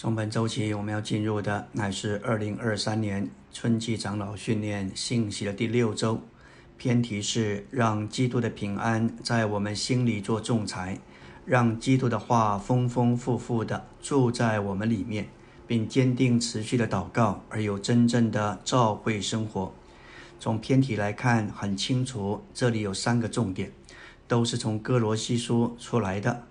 从本周起，我们要进入的乃是二零二三年春季长老训练信息的第六周。偏题是让基督的平安在我们心里做仲裁，让基督的话丰丰富富的住在我们里面，并坚定持续的祷告，而有真正的召会生活。从偏题来看，很清楚，这里有三个重点，都是从哥罗西书出来的。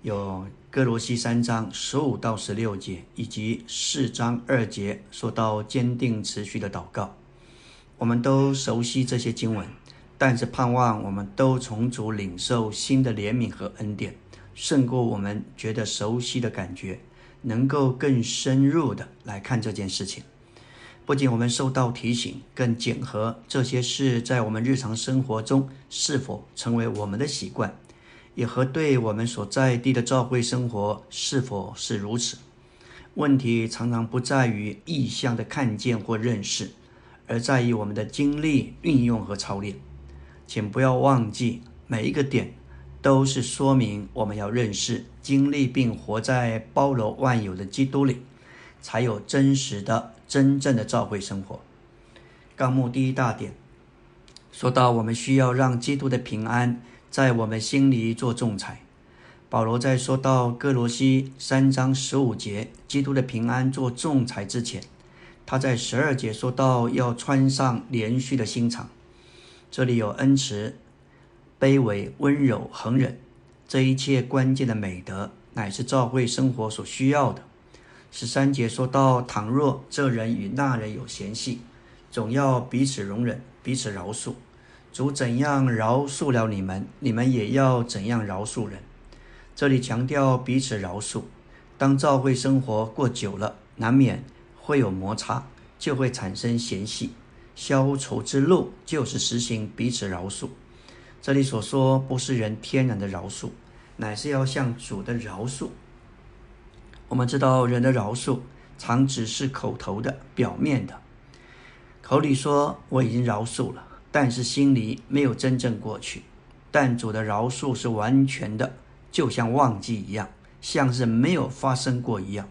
有哥罗西三章十五到十六节，以及四章二节说到坚定持续的祷告，我们都熟悉这些经文，但是盼望我们都从主领受新的怜悯和恩典，胜过我们觉得熟悉的感觉，能够更深入的来看这件事情。不仅我们受到提醒，更检核这些事在我们日常生活中是否成为我们的习惯。也和对我们所在地的教会生活是否是如此？问题常常不在于意向的看见或认识，而在于我们的经历、运用和操练。请不要忘记，每一个点都是说明我们要认识、经历并活在包罗万有的基督里，才有真实的、真正的教会生活。纲目第一大点说到，我们需要让基督的平安。在我们心里做仲裁。保罗在说到哥罗西三章十五节基督的平安做仲裁之前，他在十二节说到要穿上连续的心肠。这里有恩慈、卑微、温柔、恒忍，这一切关键的美德，乃是教会生活所需要的。十三节说到，倘若这人与那人有嫌隙，总要彼此容忍，彼此饶恕。主怎样饶恕了你们，你们也要怎样饶恕人。这里强调彼此饶恕。当教会生活过久了，难免会有摩擦，就会产生嫌隙。消愁之路就是实行彼此饶恕。这里所说不是人天然的饶恕，乃是要向主的饶恕。我们知道人的饶恕常只是口头的、表面的，口里说我已经饶恕了。但是心里没有真正过去，但主的饶恕是完全的，就像忘记一样，像是没有发生过一样。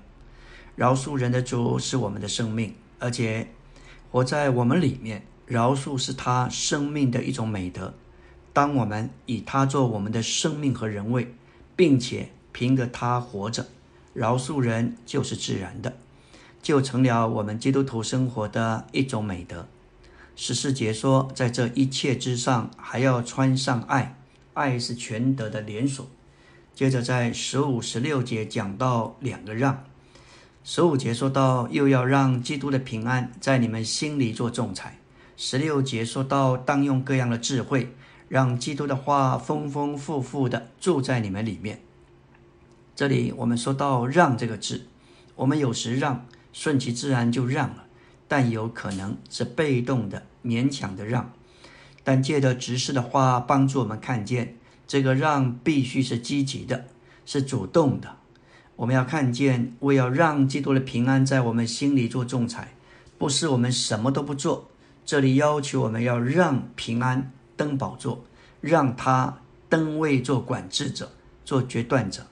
饶恕人的主是我们的生命，而且活在我们里面。饶恕是他生命的一种美德。当我们以他做我们的生命和人位，并且凭着他活着，饶恕人就是自然的，就成了我们基督徒生活的一种美德。十四节说，在这一切之上，还要穿上爱，爱是全德的连锁。接着在十五、十六节讲到两个让。十五节说到，又要让基督的平安在你们心里做仲裁。十六节说到，当用各样的智慧，让基督的话丰丰富富的住在你们里面。这里我们说到“让”这个字，我们有时让，顺其自然就让了。但有可能是被动的、勉强的让，但借着执事的话帮助我们看见，这个让必须是积极的，是主动的。我们要看见，为要让基督的平安在我们心里做仲裁，不是我们什么都不做。这里要求我们要让平安登宝座，让他登位做管制者、做决断者，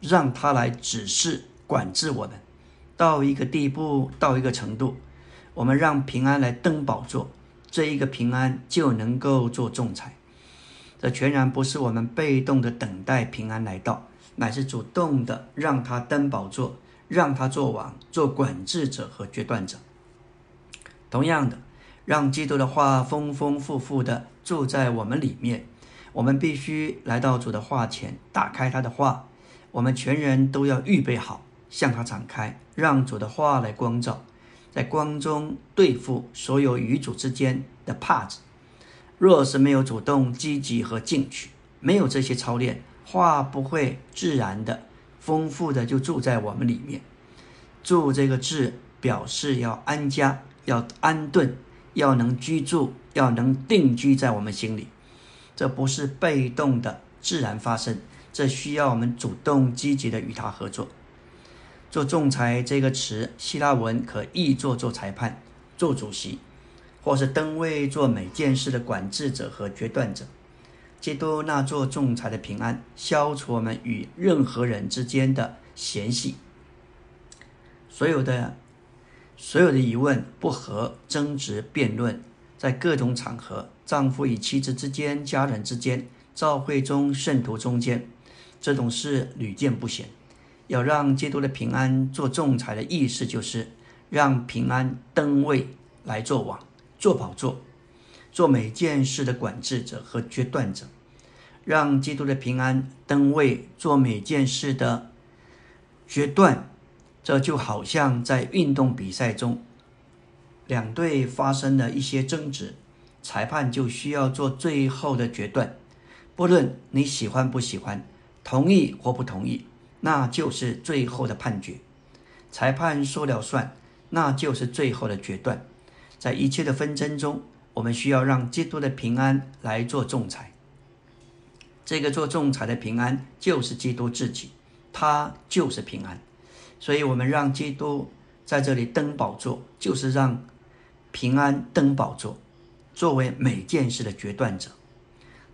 让他来指示管制我们，到一个地步，到一个程度。我们让平安来登宝座，这一个平安就能够做仲裁。这全然不是我们被动的等待平安来到，乃是主动的让他登宝座，让他做王、做管制者和决断者。同样的，让基督的话丰丰富富的住在我们里面，我们必须来到主的话前，打开他的话。我们全人都要预备好，向他敞开，让主的话来光照。在光中对付所有与主之间的帕子。若是没有主动积极和进取，没有这些操练，话不会自然的、丰富的就住在我们里面。住这个字表示要安家、要安顿、要能居住、要能定居在我们心里。这不是被动的自然发生，这需要我们主动积极的与他合作。做仲裁这个词，希腊文可译作做裁判、做主席，或是登位做每件事的管制者和决断者。基督那做仲裁的平安，消除我们与任何人之间的嫌隙。所有的所有的疑问、不和、争执、辩论，在各种场合，丈夫与妻子之间、家人之间、教会中圣徒中间，这种事屡见不鲜。要让基督的平安做仲裁的意思，就是让平安登位来做王、做宝座。做每件事的管制者和决断者，让基督的平安登位，做每件事的决断。这就好像在运动比赛中，两队发生了一些争执，裁判就需要做最后的决断。不论你喜欢不喜欢，同意或不同意，那就是最后的判决。裁判说了算，那就是最后的决断。在一切的纷争中。我们需要让基督的平安来做仲裁。这个做仲裁的平安就是基督自己，他就是平安。所以，我们让基督在这里登宝座，就是让平安登宝座，作为每件事的决断者。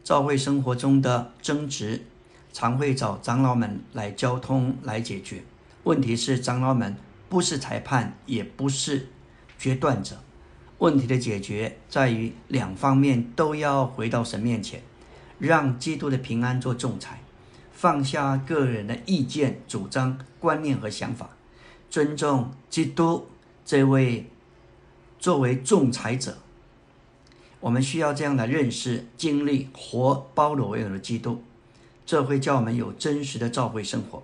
教会生活中的争执，常会找长老们来交通来解决。问题是，长老们不是裁判，也不是决断者。问题的解决在于两方面都要回到神面前，让基督的平安做仲裁，放下个人的意见、主张、观念和想法，尊重基督这位作为仲裁者。我们需要这样的认识、经历、活包罗万有的基督，这会叫我们有真实的召会生活。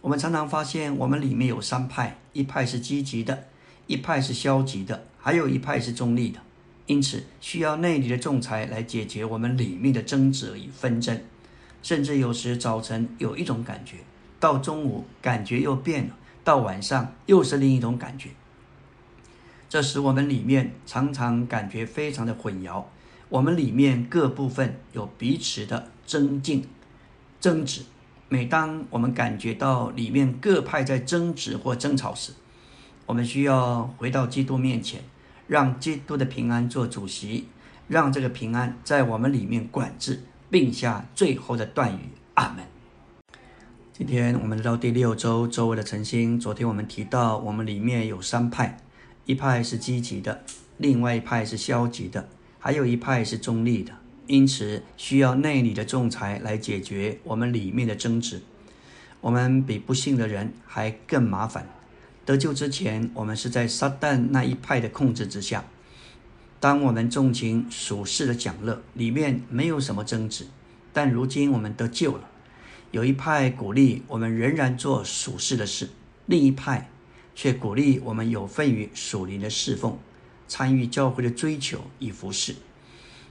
我们常常发现，我们里面有三派：一派是积极的，一派是消极的。还有一派是中立的，因此需要内里的仲裁来解决我们里面的争执与纷争。甚至有时早晨有一种感觉，到中午感觉又变了，到晚上又是另一种感觉。这使我们里面常常感觉非常的混淆。我们里面各部分有彼此的增进、争执。每当我们感觉到里面各派在争执或争吵时，我们需要回到基督面前。让基督的平安做主席，让这个平安在我们里面管制，并下最后的断语。阿门。今天我们来到第六周周围的晨星。昨天我们提到，我们里面有三派，一派是积极的，另外一派是消极的，还有一派是中立的。因此，需要内里的仲裁来解决我们里面的争执。我们比不幸的人还更麻烦。得救之前，我们是在撒旦那一派的控制之下。当我们纵情属世的享乐，里面没有什么争执。但如今我们得救了，有一派鼓励我们仍然做属世的事，另一派却鼓励我们有份于属灵的侍奉，参与教会的追求与服侍。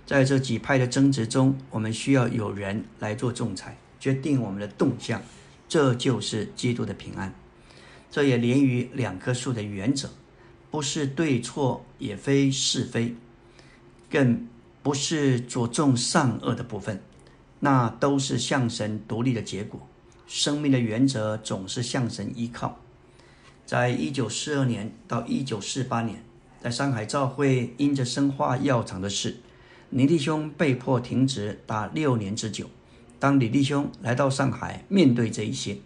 在这几派的争执中，我们需要有人来做仲裁，决定我们的动向。这就是基督的平安。这也连于两棵树的原则，不是对错，也非是非，更不是着重善恶的部分，那都是向神独立的结果。生命的原则总是向神依靠。在一九四二年到一九四八年，在上海教会因着生化药厂的事，李弟兄被迫停职达六年之久。当李弟兄来到上海，面对这一些。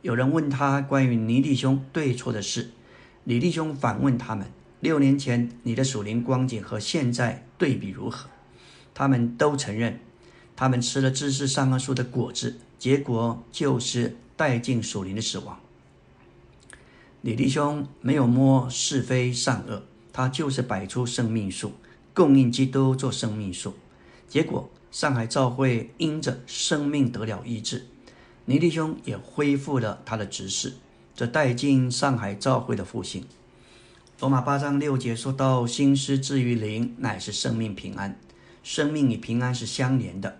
有人问他关于尼弟兄对错的事，李弟兄反问他们：六年前你的属灵光景和现在对比如何？他们都承认，他们吃了知识善恶树的果子，结果就是带进属灵的死亡。李弟兄没有摸是非善恶，他就是摆出生命树，供应基督做生命树，结果上海教会因着生命得了医治。尼弟兄也恢复了他的执事，这带进上海教会的复兴。罗马八章六节说到：“心思至于灵，乃是生命平安。生命与平安是相连的。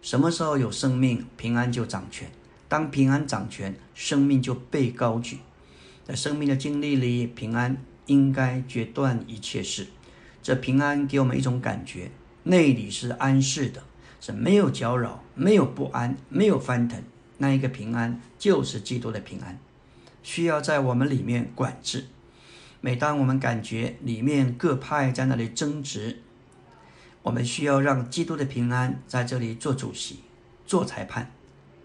什么时候有生命，平安就掌权；当平安掌权，生命就被高举。在生命的经历里，平安应该决断一切事。这平安给我们一种感觉：内里是安适的，是没有搅扰，没有不安，没有翻腾。”那一个平安就是基督的平安，需要在我们里面管制。每当我们感觉里面各派在那里争执，我们需要让基督的平安在这里做主席、做裁判，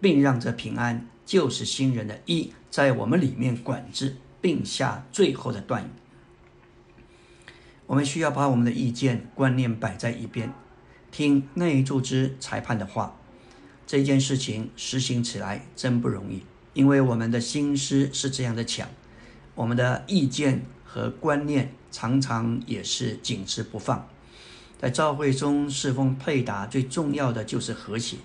并让这平安就是新人的一在我们里面管制，并下最后的断语。我们需要把我们的意见、观念摆在一边，听内助之裁判的话。这件事情实行起来真不容易，因为我们的心思是这样的强，我们的意见和观念常常也是紧持不放。在教会中侍奉配搭，最重要的就是和谐。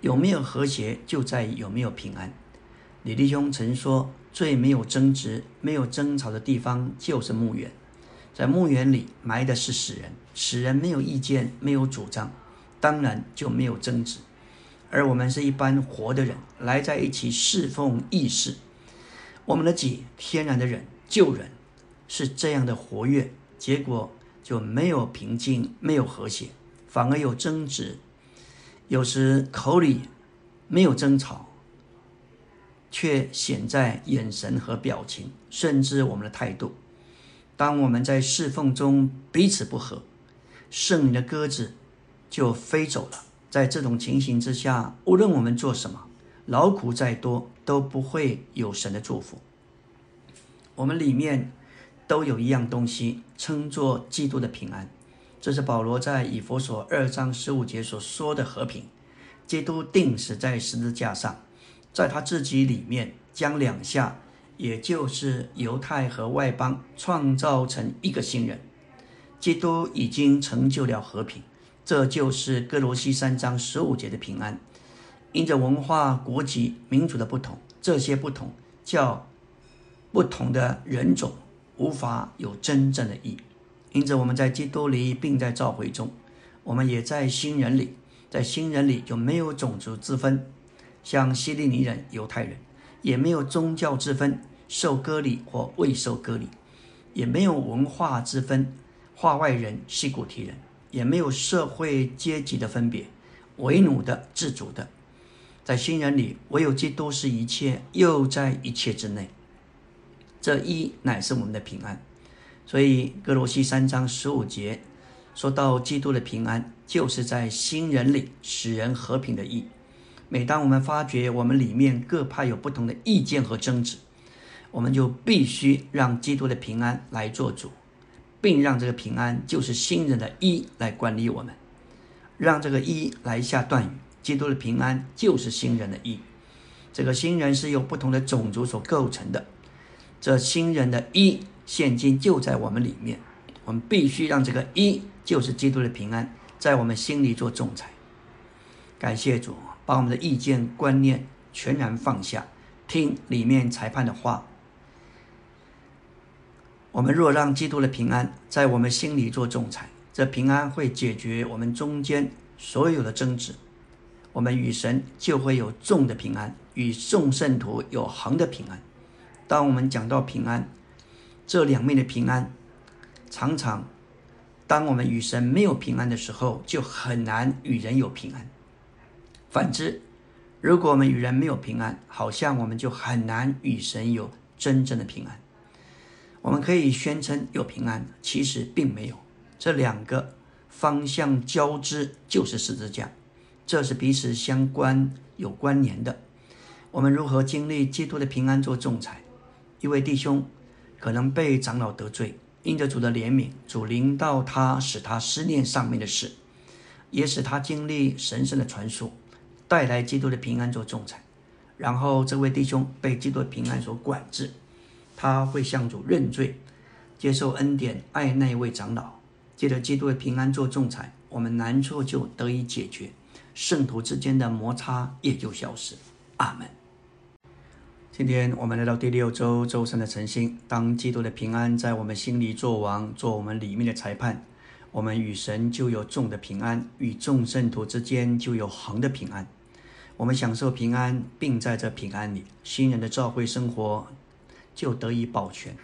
有没有和谐，就在于有没有平安。李弟兄曾说：“最没有争执、没有争吵的地方，就是墓园。在墓园里埋的是死人，死人没有意见、没有主张，当然就没有争执。而我们是一般活的人，来在一起侍奉义士。我们的己天然的人救人，是这样的活跃，结果。”就没有平静，没有和谐，反而有争执。有时口里没有争吵，却显在眼神和表情，甚至我们的态度。当我们在侍奉中彼此不和，圣灵的鸽子就飞走了。在这种情形之下，无论我们做什么，劳苦再多，都不会有神的祝福。我们里面。都有一样东西，称作基督的平安。这是保罗在以弗所二章十五节所说的和平。基督定死在十字架上，在他自己里面将两下，也就是犹太和外邦，创造成一个新人。基督已经成就了和平，这就是哥罗西三章十五节的平安。因着文化、国籍、民族的不同，这些不同叫不同的人种。无法有真正的义，因此我们在基督里，并在召会中，我们也在新人里，在新人里就没有种族之分，像希利尼人、犹太人，也没有宗教之分，受割礼或未受割礼，也没有文化之分，化外人、西古提人，也没有社会阶级的分别，为奴的、自主的，在新人里，唯有基督是一切，又在一切之内。这一乃是我们的平安，所以哥罗西三章十五节说到基督的平安，就是在新人里使人和平的意。每当我们发觉我们里面各派有不同的意见和争执，我们就必须让基督的平安来做主，并让这个平安就是新人的一来管理我们，让这个一来下断语。基督的平安就是新人的一，这个新人是由不同的种族所构成的。这新人的一现今就在我们里面，我们必须让这个一就是基督的平安，在我们心里做仲裁。感谢主，把我们的意见观念全然放下，听里面裁判的话。我们若让基督的平安在我们心里做仲裁，这平安会解决我们中间所有的争执，我们与神就会有众的平安，与众圣徒有恒的平安。当我们讲到平安，这两面的平安，常常，当我们与神没有平安的时候，就很难与人有平安。反之，如果我们与人没有平安，好像我们就很难与神有真正的平安。我们可以宣称有平安，其实并没有。这两个方向交织就是十字架，这是彼此相关、有关联的。我们如何经历基督的平安做仲裁？一位弟兄可能被长老得罪，因着主的怜悯，主临到他，使他思念上面的事，也使他经历神圣的传输，带来基督的平安做仲裁。然后这位弟兄被基督的平安所管制，他会向主认罪，接受恩典，爱那位长老，借着基督的平安做仲裁，我们难处就得以解决，圣徒之间的摩擦也就消失。阿门。今天我们来到第六周周三的晨星，当基督的平安在我们心里做王，做我们里面的裁判，我们与神就有众的平安，与众圣徒之间就有恒的平安。我们享受平安，并在这平安里，新人的教会生活就得以保全。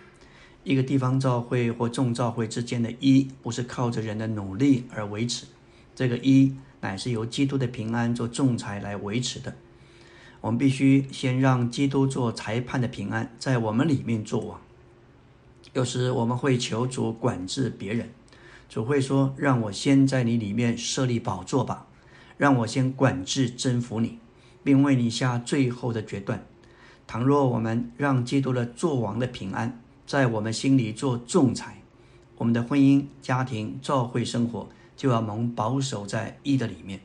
一个地方教会或众教会之间的一，不是靠着人的努力而维持，这个一乃是由基督的平安做仲裁来维持的。我们必须先让基督做裁判的平安在我们里面做王。有时我们会求主管制别人，主会说：“让我先在你里面设立宝座吧，让我先管制征服你，并为你下最后的决断。”倘若我们让基督的作王的平安在我们心里做仲裁，我们的婚姻、家庭、教会生活就要蒙保守在义的里面。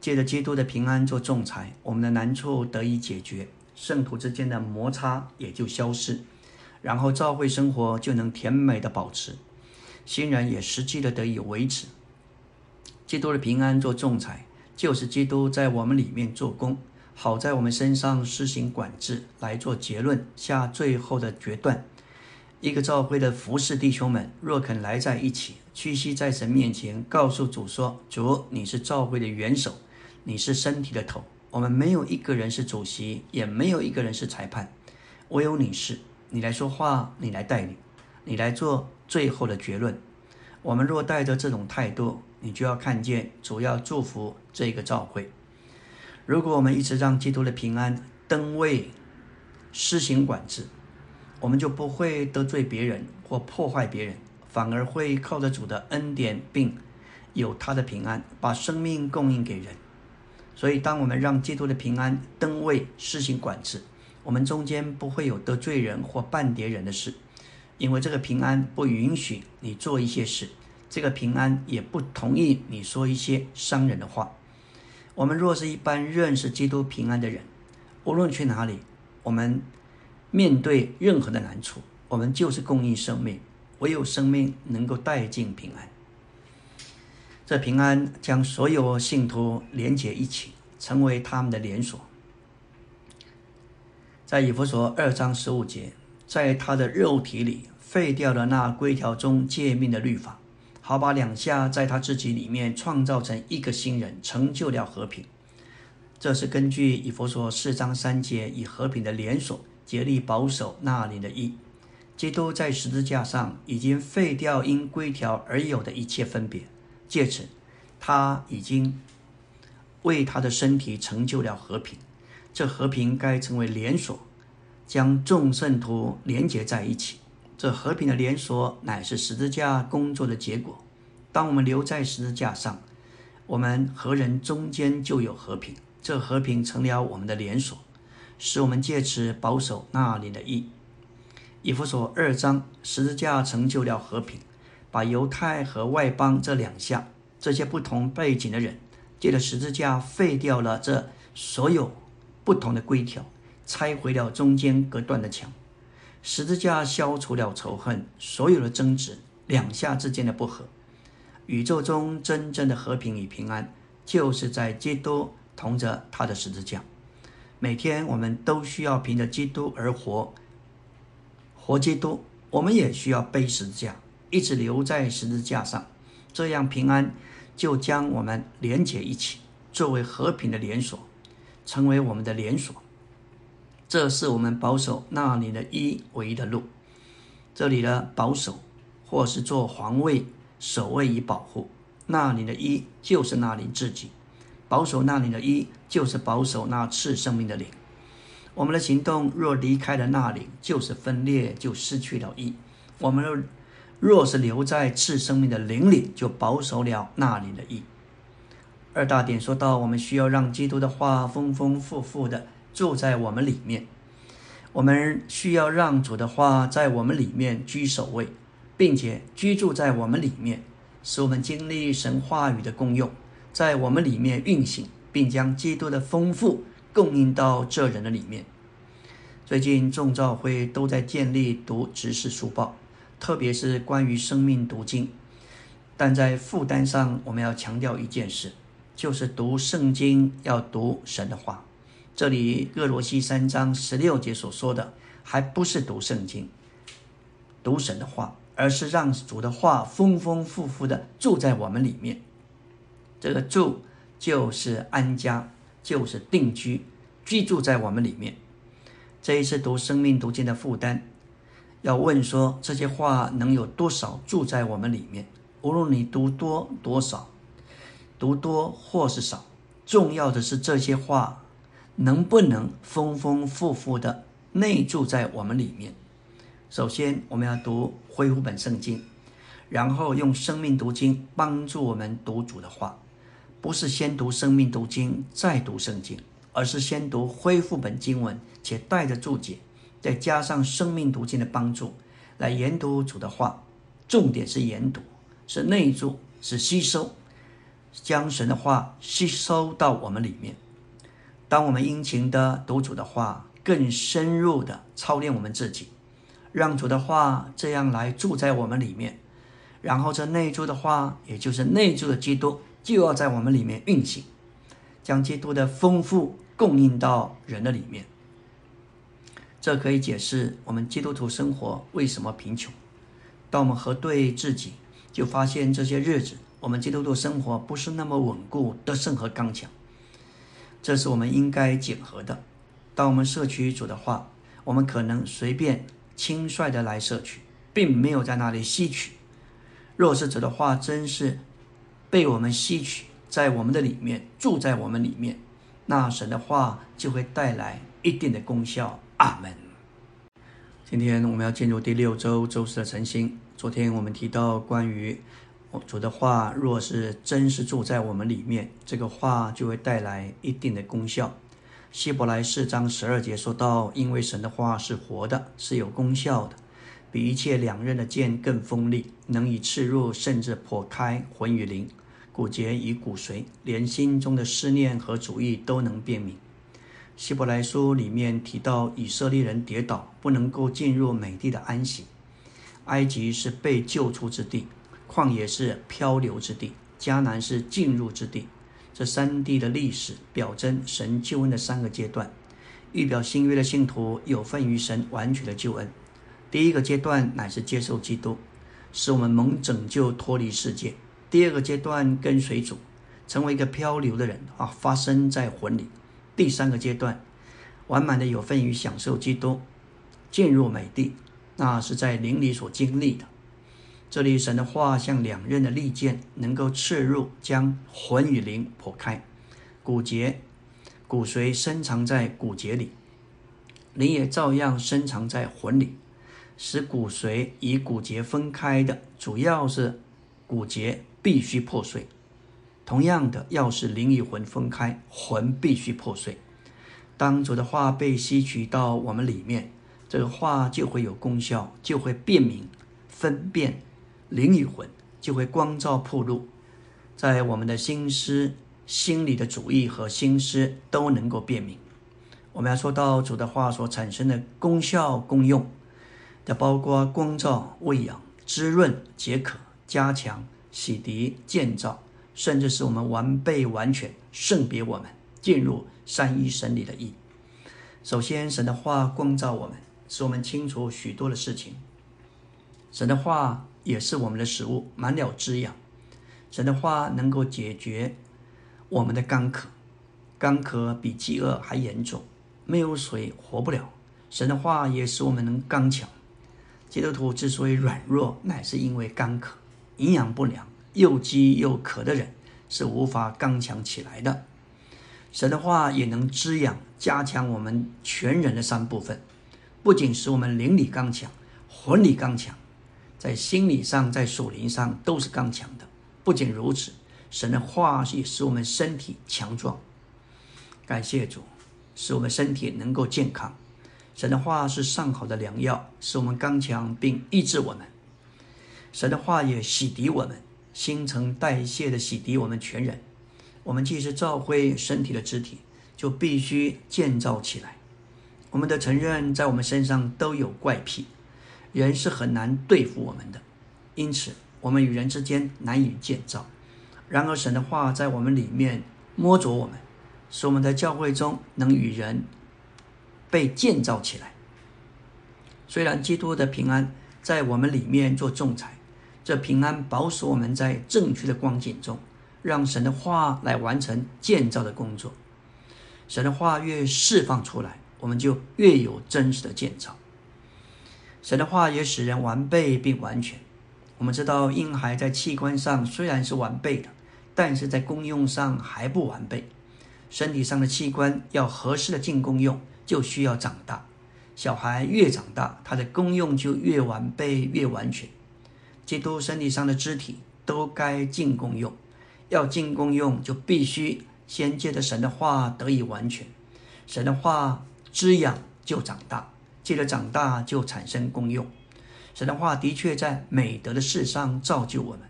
借着基督的平安做仲裁，我们的难处得以解决，圣徒之间的摩擦也就消失，然后教会生活就能甜美的保持，新人也实际的得以维持。基督的平安做仲裁，就是基督在我们里面做工，好在我们身上施行管制，来做结论，下最后的决断。一个教会的服侍弟兄们，若肯来在一起，屈膝在神面前，告诉主说：“主，你是教会的元首。”你是身体的头，我们没有一个人是主席，也没有一个人是裁判，唯有你是，你来说话，你来带领，你来做最后的结论。我们若带着这种态度，你就要看见主要祝福这个教会。如果我们一直让基督的平安登位，施行管制，我们就不会得罪别人或破坏别人，反而会靠着主的恩典，并有他的平安，把生命供应给人。所以，当我们让基督的平安登位施行管制，我们中间不会有得罪人或半叠人的事，因为这个平安不允许你做一些事，这个平安也不同意你说一些伤人的话。我们若是一般认识基督平安的人，无论去哪里，我们面对任何的难处，我们就是供应生命，唯有生命能够带进平安。这平安将所有信徒连结一起，成为他们的连锁。在以弗所二章十五节，在他的肉体里废掉了那规条中诫命的律法，好把两下在他自己里面创造成一个新人，成就了和平。这是根据以佛所四章三节以和平的连锁竭力保守那里的意。基督在十字架上已经废掉因规条而有的一切分别。借此，他已经为他的身体成就了和平。这和平该成为连锁，将众圣徒连结在一起。这和平的连锁乃是十字架工作的结果。当我们留在十字架上，我们和人中间就有和平。这和平成了我们的连锁，使我们借此保守那里的义。以弗所二章，十字架成就了和平。把犹太和外邦这两项，这些不同背景的人，借着十字架废掉了这所有不同的规条，拆毁了中间隔断的墙。十字架消除了仇恨，所有的争执，两下之间的不和。宇宙中真正的和平与平安，就是在基督同着他的十字架。每天我们都需要凭着基督而活，活基督，我们也需要背十字架。一直留在十字架上，这样平安就将我们连结一起，作为和平的连锁，成为我们的连锁。这是我们保守那里的一唯一的路。这里的保守，或是做防卫、守卫与保护，那里的一就是那里自己。保守那里的一，就是保守那次生命的灵。我们的行动若离开了那里，就是分裂，就失去了一。我们。若是留在次生命的灵里，就保守了那里的意。二大点说到，我们需要让基督的话丰丰富富的住在我们里面。我们需要让主的话在我们里面居首位，并且居住在我们里面，使我们经历神话语的功用，在我们里面运行，并将基督的丰富供应到这人的里面。最近众教会都在建立读执事书报。特别是关于生命读经，但在负担上，我们要强调一件事，就是读圣经要读神的话。这里《哥罗西三章十六节》所说的，还不是读圣经、读神的话，而是让主的话丰丰富富的住在我们里面。这个住就是安家，就是定居，居住在我们里面。这一次读生命读经的负担。要问说这些话能有多少住在我们里面？无论你读多多少，读多或是少，重要的是这些话能不能丰丰富富的内住在我们里面。首先，我们要读恢复本圣经，然后用生命读经帮助我们读主的话，不是先读生命读经再读圣经，而是先读恢复本经文，且带着注解，再加上生命读经的帮助，来研读主的话。重点是研读，是内住，是吸收，将神的话吸收到我们里面。当我们殷勤的读主的话，更深入的操练我们自己，让主的话这样来住在我们里面。然后这内住的话，也就是内住的基督，就要在我们里面运行，将基督的丰富供应到人的里面。这可以解释我们基督徒生活为什么贫穷。当我们核对自己，就发现这些日子我们基督徒生活不是那么稳固、得胜和刚强。这是我们应该检核的。当我们摄取主的话，我们可能随便轻率的来摄取，并没有在那里吸取。若是主的话真是被我们吸取，在我们的里面住在我们里面，那神的话就会带来一定的功效。阿门。今天我们要进入第六周周四的晨星。昨天我们提到关于主的话，若是真是住在我们里面，这个话就会带来一定的功效。希伯来四章十二节说到，因为神的话是活的，是有功效的，比一切两刃的剑更锋利，能以刺入，甚至破开魂与灵、骨节与骨髓，连心中的思念和主意都能辨明。希伯来书里面提到，以色列人跌倒，不能够进入美地的安息。埃及是被救出之地，旷野是漂流之地，迦南是进入之地。这三地的历史表征神救恩的三个阶段，预表新约的信徒有份于神完全的救恩。第一个阶段乃是接受基督，使我们蒙拯救脱离世界；第二个阶段跟随主，成为一个漂流的人啊，发生在魂里。第三个阶段，完满的有份于享受基督，进入美地，那是在灵里所经历的。这里神的话像两刃的利剑，能够刺入，将魂与灵破开，骨节、骨髓深藏在骨节里，灵也照样深藏在魂里，使骨髓与骨节分开的，主要是骨节必须破碎。同样的，要是灵与魂分开，魂必须破碎。当主的话被吸取到我们里面，这个话就会有功效，就会辨明、分辨灵与魂，就会光照铺路，在我们的心思、心里的主意和心思都能够辨明。我们要说到主的话所产生的功效、功用，的包括光照、喂养、滋润、解渴、加强、洗涤、建造。甚至是我们完备完全圣别我们进入三一神里的意。首先，神的话光照我们，使我们清楚许多的事情。神的话也是我们的食物，满了滋养。神的话能够解决我们的干渴，干渴比饥饿还严重，没有水活不了。神的话也使我们能刚强。基督徒之所以软弱，乃是因为干渴，营养不良。又饥又渴的人是无法刚强起来的。神的话也能滋养、加强我们全人的三部分，不仅使我们灵里刚强、魂里刚强，在心理上、在属灵上都是刚强的。不仅如此，神的话也使我们身体强壮。感谢主，使我们身体能够健康。神的话是上好的良药，使我们刚强并医治我们。神的话也洗涤我们。新陈代谢的洗涤我们全人，我们既是照会身体的肢体，就必须建造起来。我们的承认在我们身上都有怪癖，人是很难对付我们的，因此我们与人之间难以建造。然而神的话在我们里面摸着我们，使我们在教会中能与人被建造起来。虽然基督的平安在我们里面做仲裁。这平安保守我们在正确的光景中，让神的话来完成建造的工作。神的话越释放出来，我们就越有真实的建造。神的话也使人完备并完全。我们知道，婴孩在器官上虽然是完备的，但是在功用上还不完备。身体上的器官要合适的进功用，就需要长大。小孩越长大，他的功用就越完备越完全。基督身体上的肢体都该进功用，要进功用，就必须先借着神的话得以完全。神的话滋养、就长大，接着长大就产生功用。神的话的确在美德的事上造就我们。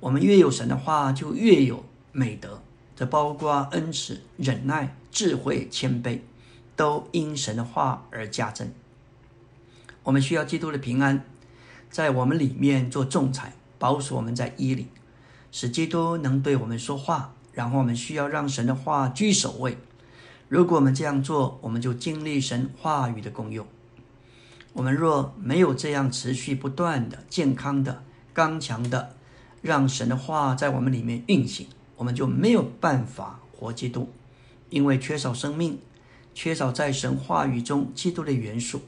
我们越有神的话，就越有美德。这包括恩慈、忍耐、智慧、谦卑，都因神的话而加增。我们需要基督的平安，在我们里面做仲裁，保守我们在伊里，使基督能对我们说话。然后我们需要让神的话居首位。如果我们这样做，我们就经历神话语的功用。我们若没有这样持续不断的、健康的、刚强的，让神的话在我们里面运行，我们就没有办法活基督，因为缺少生命，缺少在神话语中基督的元素。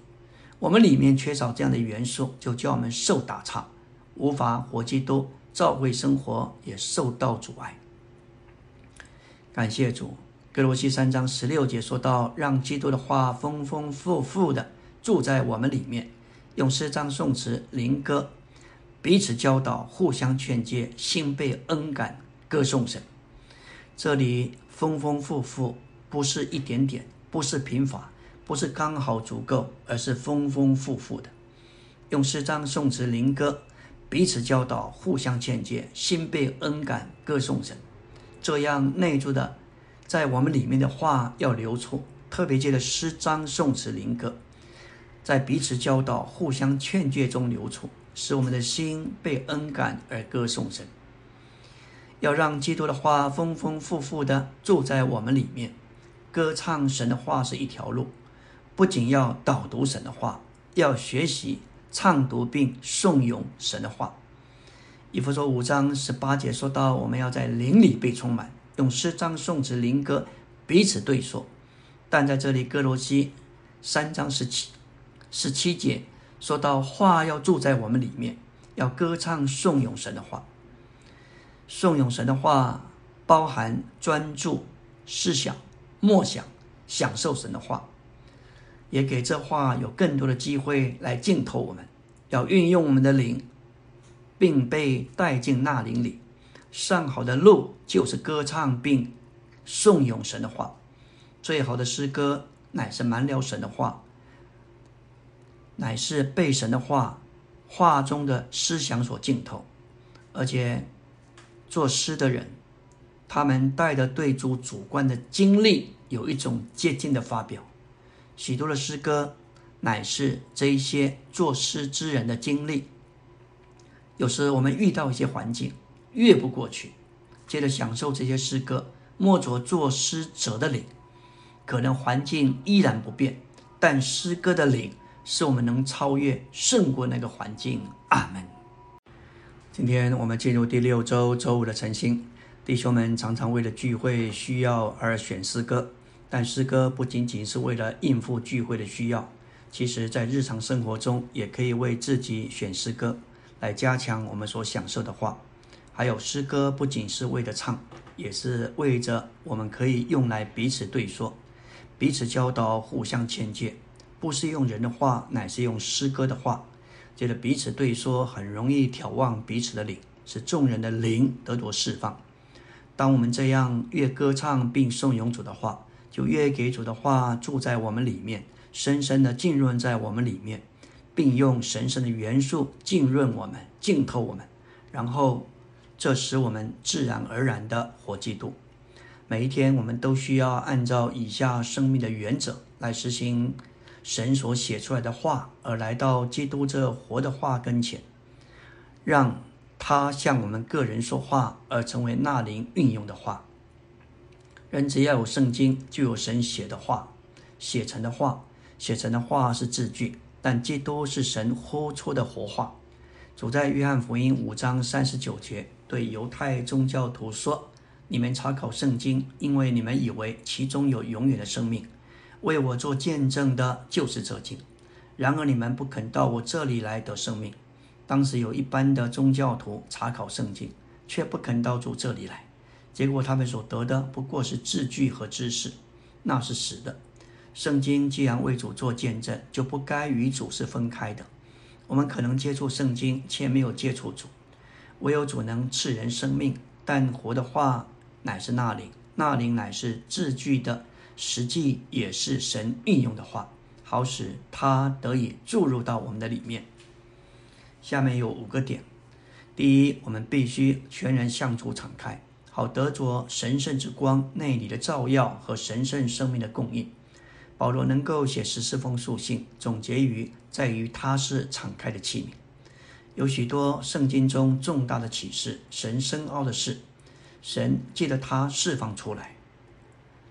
我们里面缺少这样的元素，就叫我们受打岔，无法活基督，教会生活也受到阻碍。感谢主，哥罗西三章十六节说到：“让基督的话丰丰富富的住在我们里面，用诗章、颂词、灵歌彼此教导，互相劝诫，心被恩感，歌颂神。”这里丰丰富富不是一点点，不是贫乏，不是刚好足够，而是丰丰富富的。用诗章、颂词、灵歌彼此教导，互相劝诫，心被恩感，歌颂神。这样内住的，在我们里面的话要流出，特别借着诗章、颂词、灵歌，在彼此教导、互相劝诫中流出，使我们的心被恩感而歌颂神。要让基督的话丰丰富富的住在我们里面，歌唱神的话是一条路，不仅要导读神的话，要学习唱读并颂咏神的话。以弗所五章十八节说到，我们要在灵里被充满，用诗章、颂词、灵歌彼此对说。但在这里，哥罗西三章十七十七节说到，话要住在我们里面，要歌唱颂咏神的话。颂咏神的话包含专注、思想、默想、享受神的话，也给这话有更多的机会来浸透我们。要运用我们的灵。并被带进那林里，上好的路就是歌唱并颂咏神的话。最好的诗歌乃是满了神的话，乃是被神的话话中的思想所浸透。而且，作诗的人，他们带着对主主观的经历，有一种接近的发表。许多的诗歌乃是这一些作诗之人的经历。有时我们遇到一些环境，越不过去，接着享受这些诗歌，摸着作诗者的领，可能环境依然不变，但诗歌的领是我们能超越、胜过那个环境。阿门。今天我们进入第六周周五的晨星，弟兄们常常为了聚会需要而选诗歌，但诗歌不仅仅是为了应付聚会的需要，其实在日常生活中也可以为自己选诗歌。来加强我们所享受的话，还有诗歌不仅是为了唱，也是为着我们可以用来彼此对说、彼此教导、互相劝诫，不是用人的话，乃是用诗歌的话。接着彼此对说，很容易眺望彼此的灵，使众人的灵得着释放。当我们这样越歌唱并颂咏主的话，就越给主的话住在我们里面，深深的浸润在我们里面。并用神圣的元素浸润我们、浸透我们，然后这使我们自然而然的活基督。每一天，我们都需要按照以下生命的原则来实行神所写出来的话，而来到基督这活的话跟前，让他向我们个人说话，而成为那灵运用的话。人只要有圣经，就有神写的话，写成的话，写成的话是字句。但基督是神呼出的活话。主在约翰福音五章三十九节对犹太宗教徒说：“你们查考圣经，因为你们以为其中有永远的生命。为我做见证的就是这经。然而你们不肯到我这里来得生命。”当时有一般的宗教徒查考圣经，却不肯到主这里来，结果他们所得的不过是字句和知识，那是死的。圣经既然为主做见证，就不该与主是分开的。我们可能接触圣经，却没有接触主。唯有主能赐人生命，但活的话乃是那灵，那灵乃是字句的实际，也是神运用的话。好使他得以注入到我们的里面。下面有五个点：第一，我们必须全然向主敞开，好得着神圣之光内里的照耀和神圣生命的供应。保罗能够写十四封书信，总结于在于他是敞开的器皿。有许多圣经中重大的启示，神深奥的事，神借着他释放出来，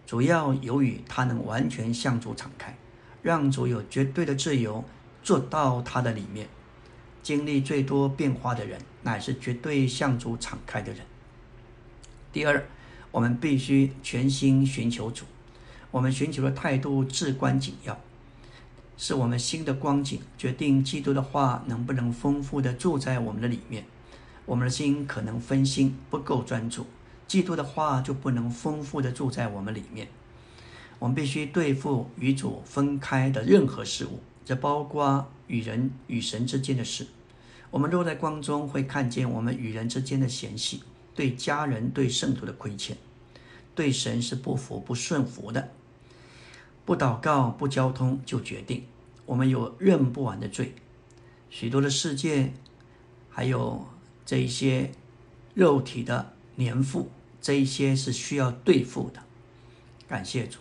主要由于他能完全向主敞开，让主有绝对的自由做到他的里面。经历最多变化的人，乃是绝对向主敞开的人。第二，我们必须全心寻求主，我们寻求的态度至关紧要。是我们心的光景决定基督的话能不能丰富的住在我们的里面。我们的心可能分心，不够专注，基督的话就不能丰富的住在我们里面。我们必须对付与主分开的任何事物，这包括与人与神之间的事。我们若在光中会看见我们与人之间的嫌隙，对家人、对圣徒的亏欠，对神是不服不顺服的。不祷告、不交通，就决定我们有认不完的罪。许多的世界，还有这一些肉体的年富，这一些是需要对付的。感谢主，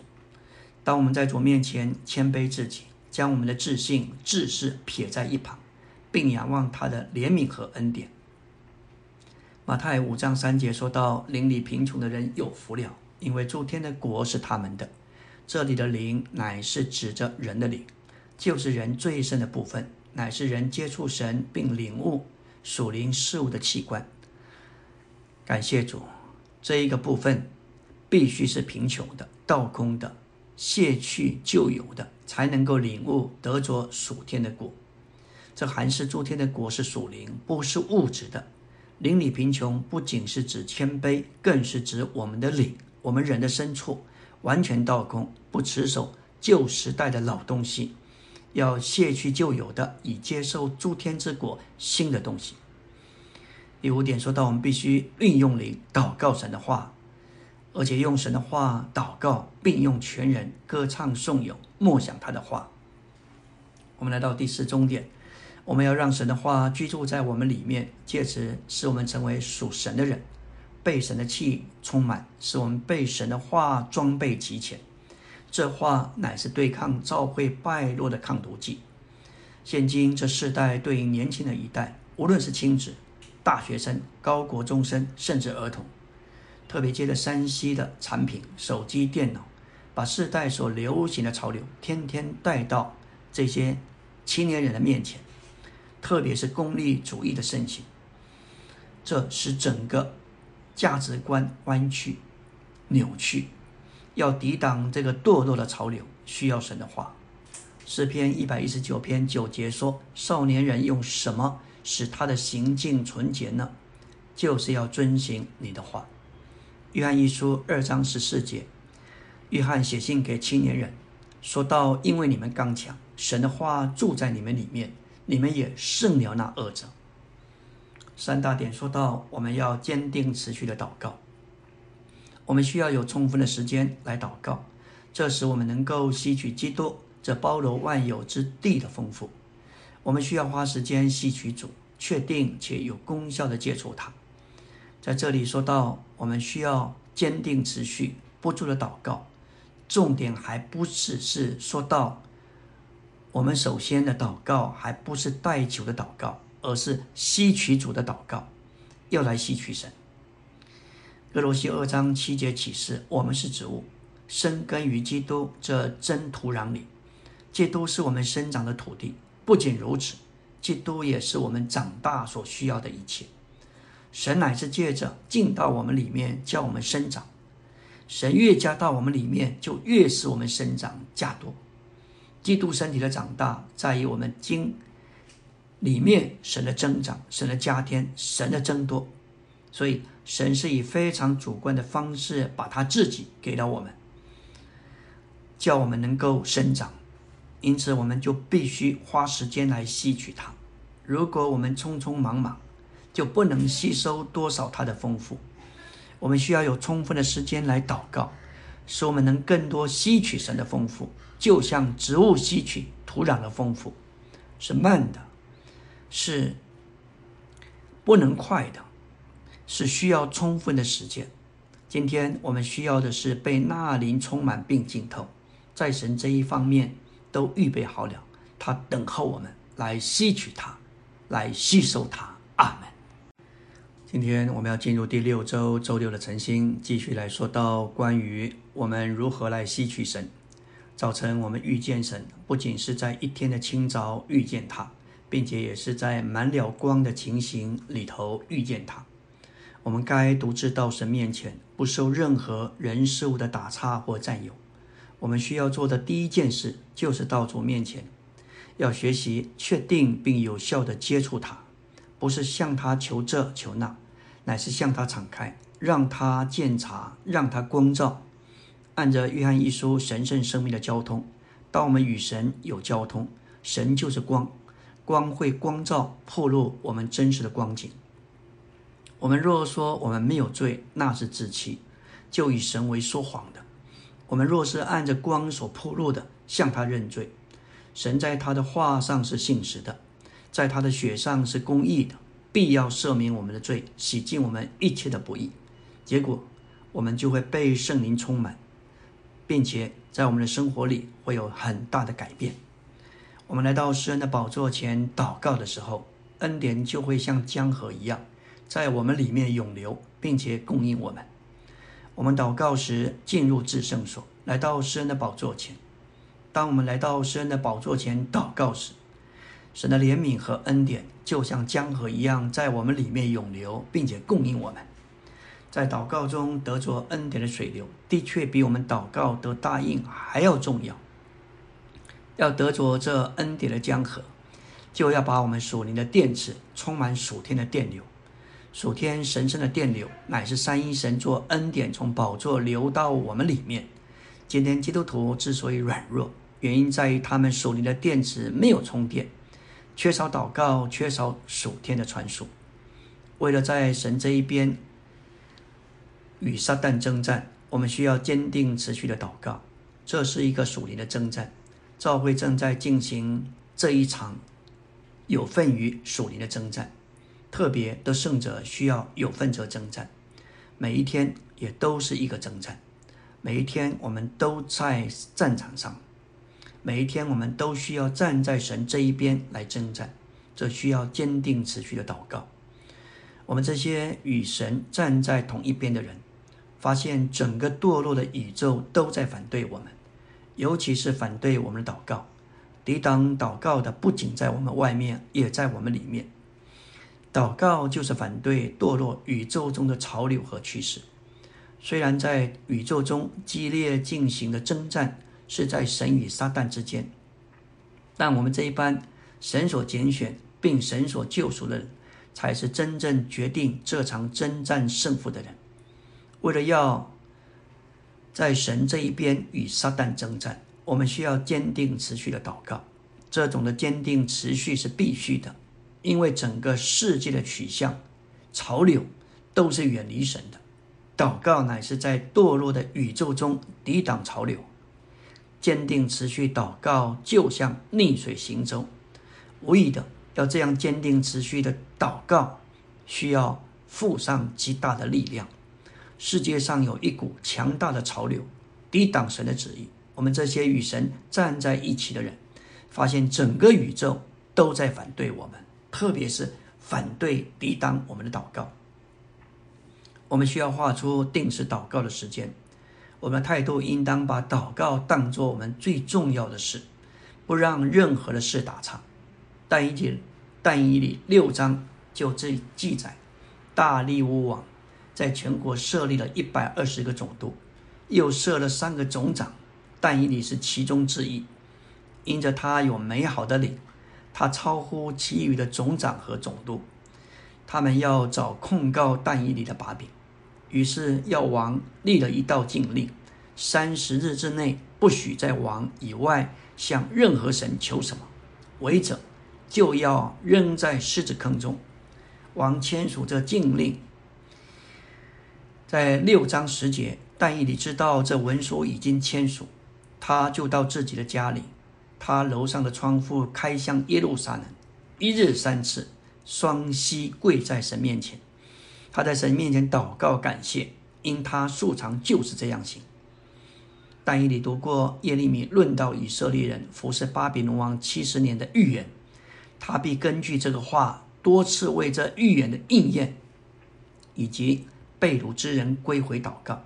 当我们在主面前谦卑自己，将我们的自信、自视撇在一旁，并仰望他的怜悯和恩典。马太五章三节说到：“邻里贫穷的人有福了，因为诸天的国是他们的。”这里的灵乃是指着人的灵，就是人最深的部分，乃是人接触神并领悟属灵事物的器官。感谢主，这一个部分必须是贫穷的、倒空的、卸去旧有的，才能够领悟得着属天的果。这还是诸天的果是属灵，不是物质的。灵里贫穷不仅是指谦卑，更是指我们的灵，我们人的深处。完全倒空，不持守旧时代的老东西，要卸去旧有的，以接受诸天之果新的东西。第五点说到，我们必须运用灵祷告神的话，而且用神的话祷告，并用全人歌唱颂咏默想他的话。我们来到第四终点，我们要让神的话居住在我们里面，借此使我们成为属神的人。被神的气充满，使我们被神的话装备齐全。这话乃是对抗教会败落的抗毒剂。现今这世代对于年轻的一代，无论是亲子、大学生、高国中生，甚至儿童，特别接着山西的产品、手机、电脑，把世代所流行的潮流，天天带到这些青年人的面前。特别是功利主义的盛行，这使整个。价值观弯曲、扭曲，要抵挡这个堕落的潮流，需要神的话。诗篇一百一十九篇九节说：“少年人用什么使他的行径纯洁呢？就是要遵行你的话。”约翰一书二章十四节，约翰写信给青年人，说到：“因为你们刚强，神的话住在你们里面，你们也胜了那恶者。”三大点说到，我们要坚定持续的祷告。我们需要有充分的时间来祷告，这时我们能够吸取基督这包罗万有之地的丰富。我们需要花时间吸取主，确定且有功效的接触它。在这里说到，我们需要坚定持续不住的祷告。重点还不只是说到，我们首先的祷告还不是代求的祷告。而是吸取主的祷告，要来吸取神。哥罗西二章七节启示：我们是植物，生根于基督这真土壤里。基督是我们生长的土地。不仅如此，基督也是我们长大所需要的一切。神乃是借着进到我们里面，叫我们生长。神越加到我们里面，就越使我们生长加多。基督身体的长大，在于我们经。里面神的增长，神的加添，神的增多，所以神是以非常主观的方式把他自己给了我们，叫我们能够生长。因此，我们就必须花时间来吸取它。如果我们匆匆忙忙，就不能吸收多少它的丰富。我们需要有充分的时间来祷告，使我们能更多吸取神的丰富，就像植物吸取土壤的丰富，是慢的，是不能快的，是需要充分的时间。今天我们需要的是被纳林充满并浸透，在神这一方面都预备好了，他等候我们来吸取它，来吸收它。阿门。今天我们要进入第六周周六的晨星，继续来说到关于我们如何来吸取神。早晨我们遇见神，不仅是在一天的清早遇见他，并且也是在满了光的情形里头遇见他。我们该独自到神面前，不受任何人事物的打岔或占有。我们需要做的第一件事，就是到主面前，要学习确定并有效的接触他。不是向他求这求那，乃是向他敞开，让他鉴察，让他光照。按着约翰一书神圣生命的交通，当我们与神有交通，神就是光，光会光照破露我们真实的光景。我们若说我们没有罪，那是自欺，就以神为说谎的。我们若是按着光所铺路的向他认罪，神在他的话上是信实的。在他的血上是公义的，必要赦免我们的罪，洗净我们一切的不义。结果，我们就会被圣灵充满，并且在我们的生活里会有很大的改变。我们来到施恩的宝座前祷告的时候，恩典就会像江河一样，在我们里面涌流，并且供应我们。我们祷告时进入至圣所，来到施恩的宝座前。当我们来到施恩的宝座前祷告时，神的怜悯和恩典就像江河一样，在我们里面涌流，并且供应我们。在祷告中得着恩典的水流，的确比我们祷告得答应还要重要。要得着这恩典的江河，就要把我们属灵的电池充满属天的电流。属天神圣的电流，乃是三一神作恩典从宝座流到我们里面。今天基督徒之所以软弱，原因在于他们属灵的电池没有充电。缺少祷告，缺少属天的传输。为了在神这一边与撒旦征战，我们需要坚定持续的祷告。这是一个属灵的征战，教会正在进行这一场有份于属灵的征战。特别的胜者需要有份者征战，每一天也都是一个征战，每一天我们都在战场上。每一天，我们都需要站在神这一边来征战，这需要坚定持续的祷告。我们这些与神站在同一边的人，发现整个堕落的宇宙都在反对我们，尤其是反对我们的祷告。抵挡祷告的不仅在我们外面，也在我们里面。祷告就是反对堕落宇宙中的潮流和趋势。虽然在宇宙中激烈进行的征战。是在神与撒旦之间，但我们这一班神所拣选并神所救赎的人，才是真正决定这场征战胜负的人。为了要在神这一边与撒旦征战，我们需要坚定持续的祷告。这种的坚定持续是必须的，因为整个世界的取向、潮流都是远离神的。祷告乃是在堕落的宇宙中抵挡潮流。坚定持续祷告，就像逆水行舟。无疑的，要这样坚定持续的祷告，需要付上极大的力量。世界上有一股强大的潮流，抵挡神的旨意。我们这些与神站在一起的人，发现整个宇宙都在反对我们，特别是反对抵挡我们的祷告。我们需要画出定时祷告的时间。我们的态度应当把祷告当作我们最重要的事，不让任何的事打岔。但以理但以理六章就这记载，大利乌王在全国设立了一百二十个总督，又设了三个总长，但以理是其中之一。因着他有美好的灵，他超乎其余的总长和总督，他们要找控告但以理的把柄。于是，药王立了一道禁令：三十日之内，不许在王以外向任何神求什么，违者就要扔在狮子坑中。王签署这禁令，在六章十节，但以理知道这文书已经签署，他就到自己的家里，他楼上的窗户开向耶路撒冷，一日三次，双膝跪在神面前。他在神面前祷告感谢，因他素常就是这样行。但以理读过耶利米论到以色列人服侍巴比伦王七十年的预言，他必根据这个话多次为这预言的应验，以及被掳之人归回祷告。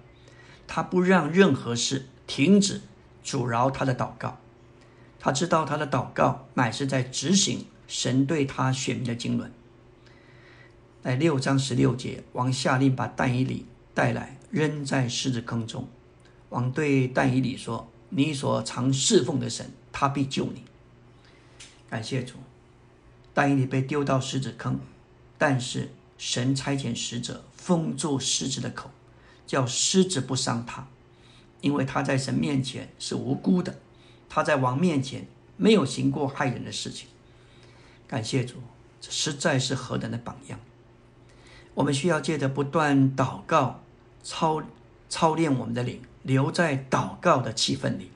他不让任何事停止阻挠他的祷告。他知道他的祷告乃是在执行神对他选民的经纶。在六章十六节，王下令把但以理带来，扔在狮子坑中。王对但以理说：“你所常侍奉的神，他必救你。”感谢主，但以理被丢到狮子坑，但是神差遣使者封住狮子的口。叫狮子不伤他，因为他在神面前是无辜的，他在王面前没有行过害人的事情。感谢主，这实在是何等的榜样！我们需要借着不断祷告，操操练我们的灵，留在祷告的气氛里。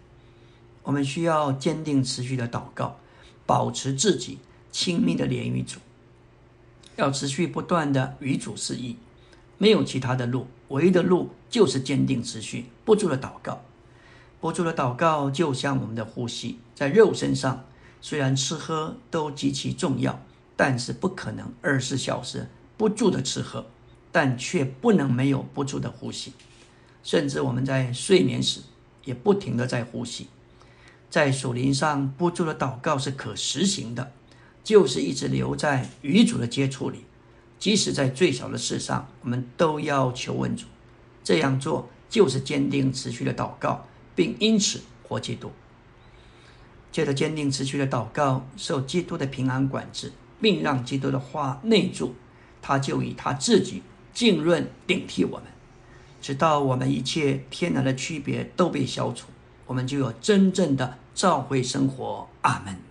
我们需要坚定持续的祷告，保持自己亲密的连与主，要持续不断的与主示意。没有其他的路，唯一的路就是坚定持续不住的祷告。不住的祷告就像我们的呼吸，在肉身上虽然吃喝都极其重要，但是不可能二十四小时不住的吃喝，但却不能没有不住的呼吸。甚至我们在睡眠时也不停的在呼吸。在属灵上不住的祷告是可实行的，就是一直留在与主的接触里。即使在最小的事上，我们都要求问主。这样做就是坚定持续的祷告，并因此活基督。借着坚定持续的祷告，受基督的平安管制，并让基督的话内住，他就以他自己浸润顶替我们，直到我们一切天然的区别都被消除，我们就有真正的召会生活。阿门。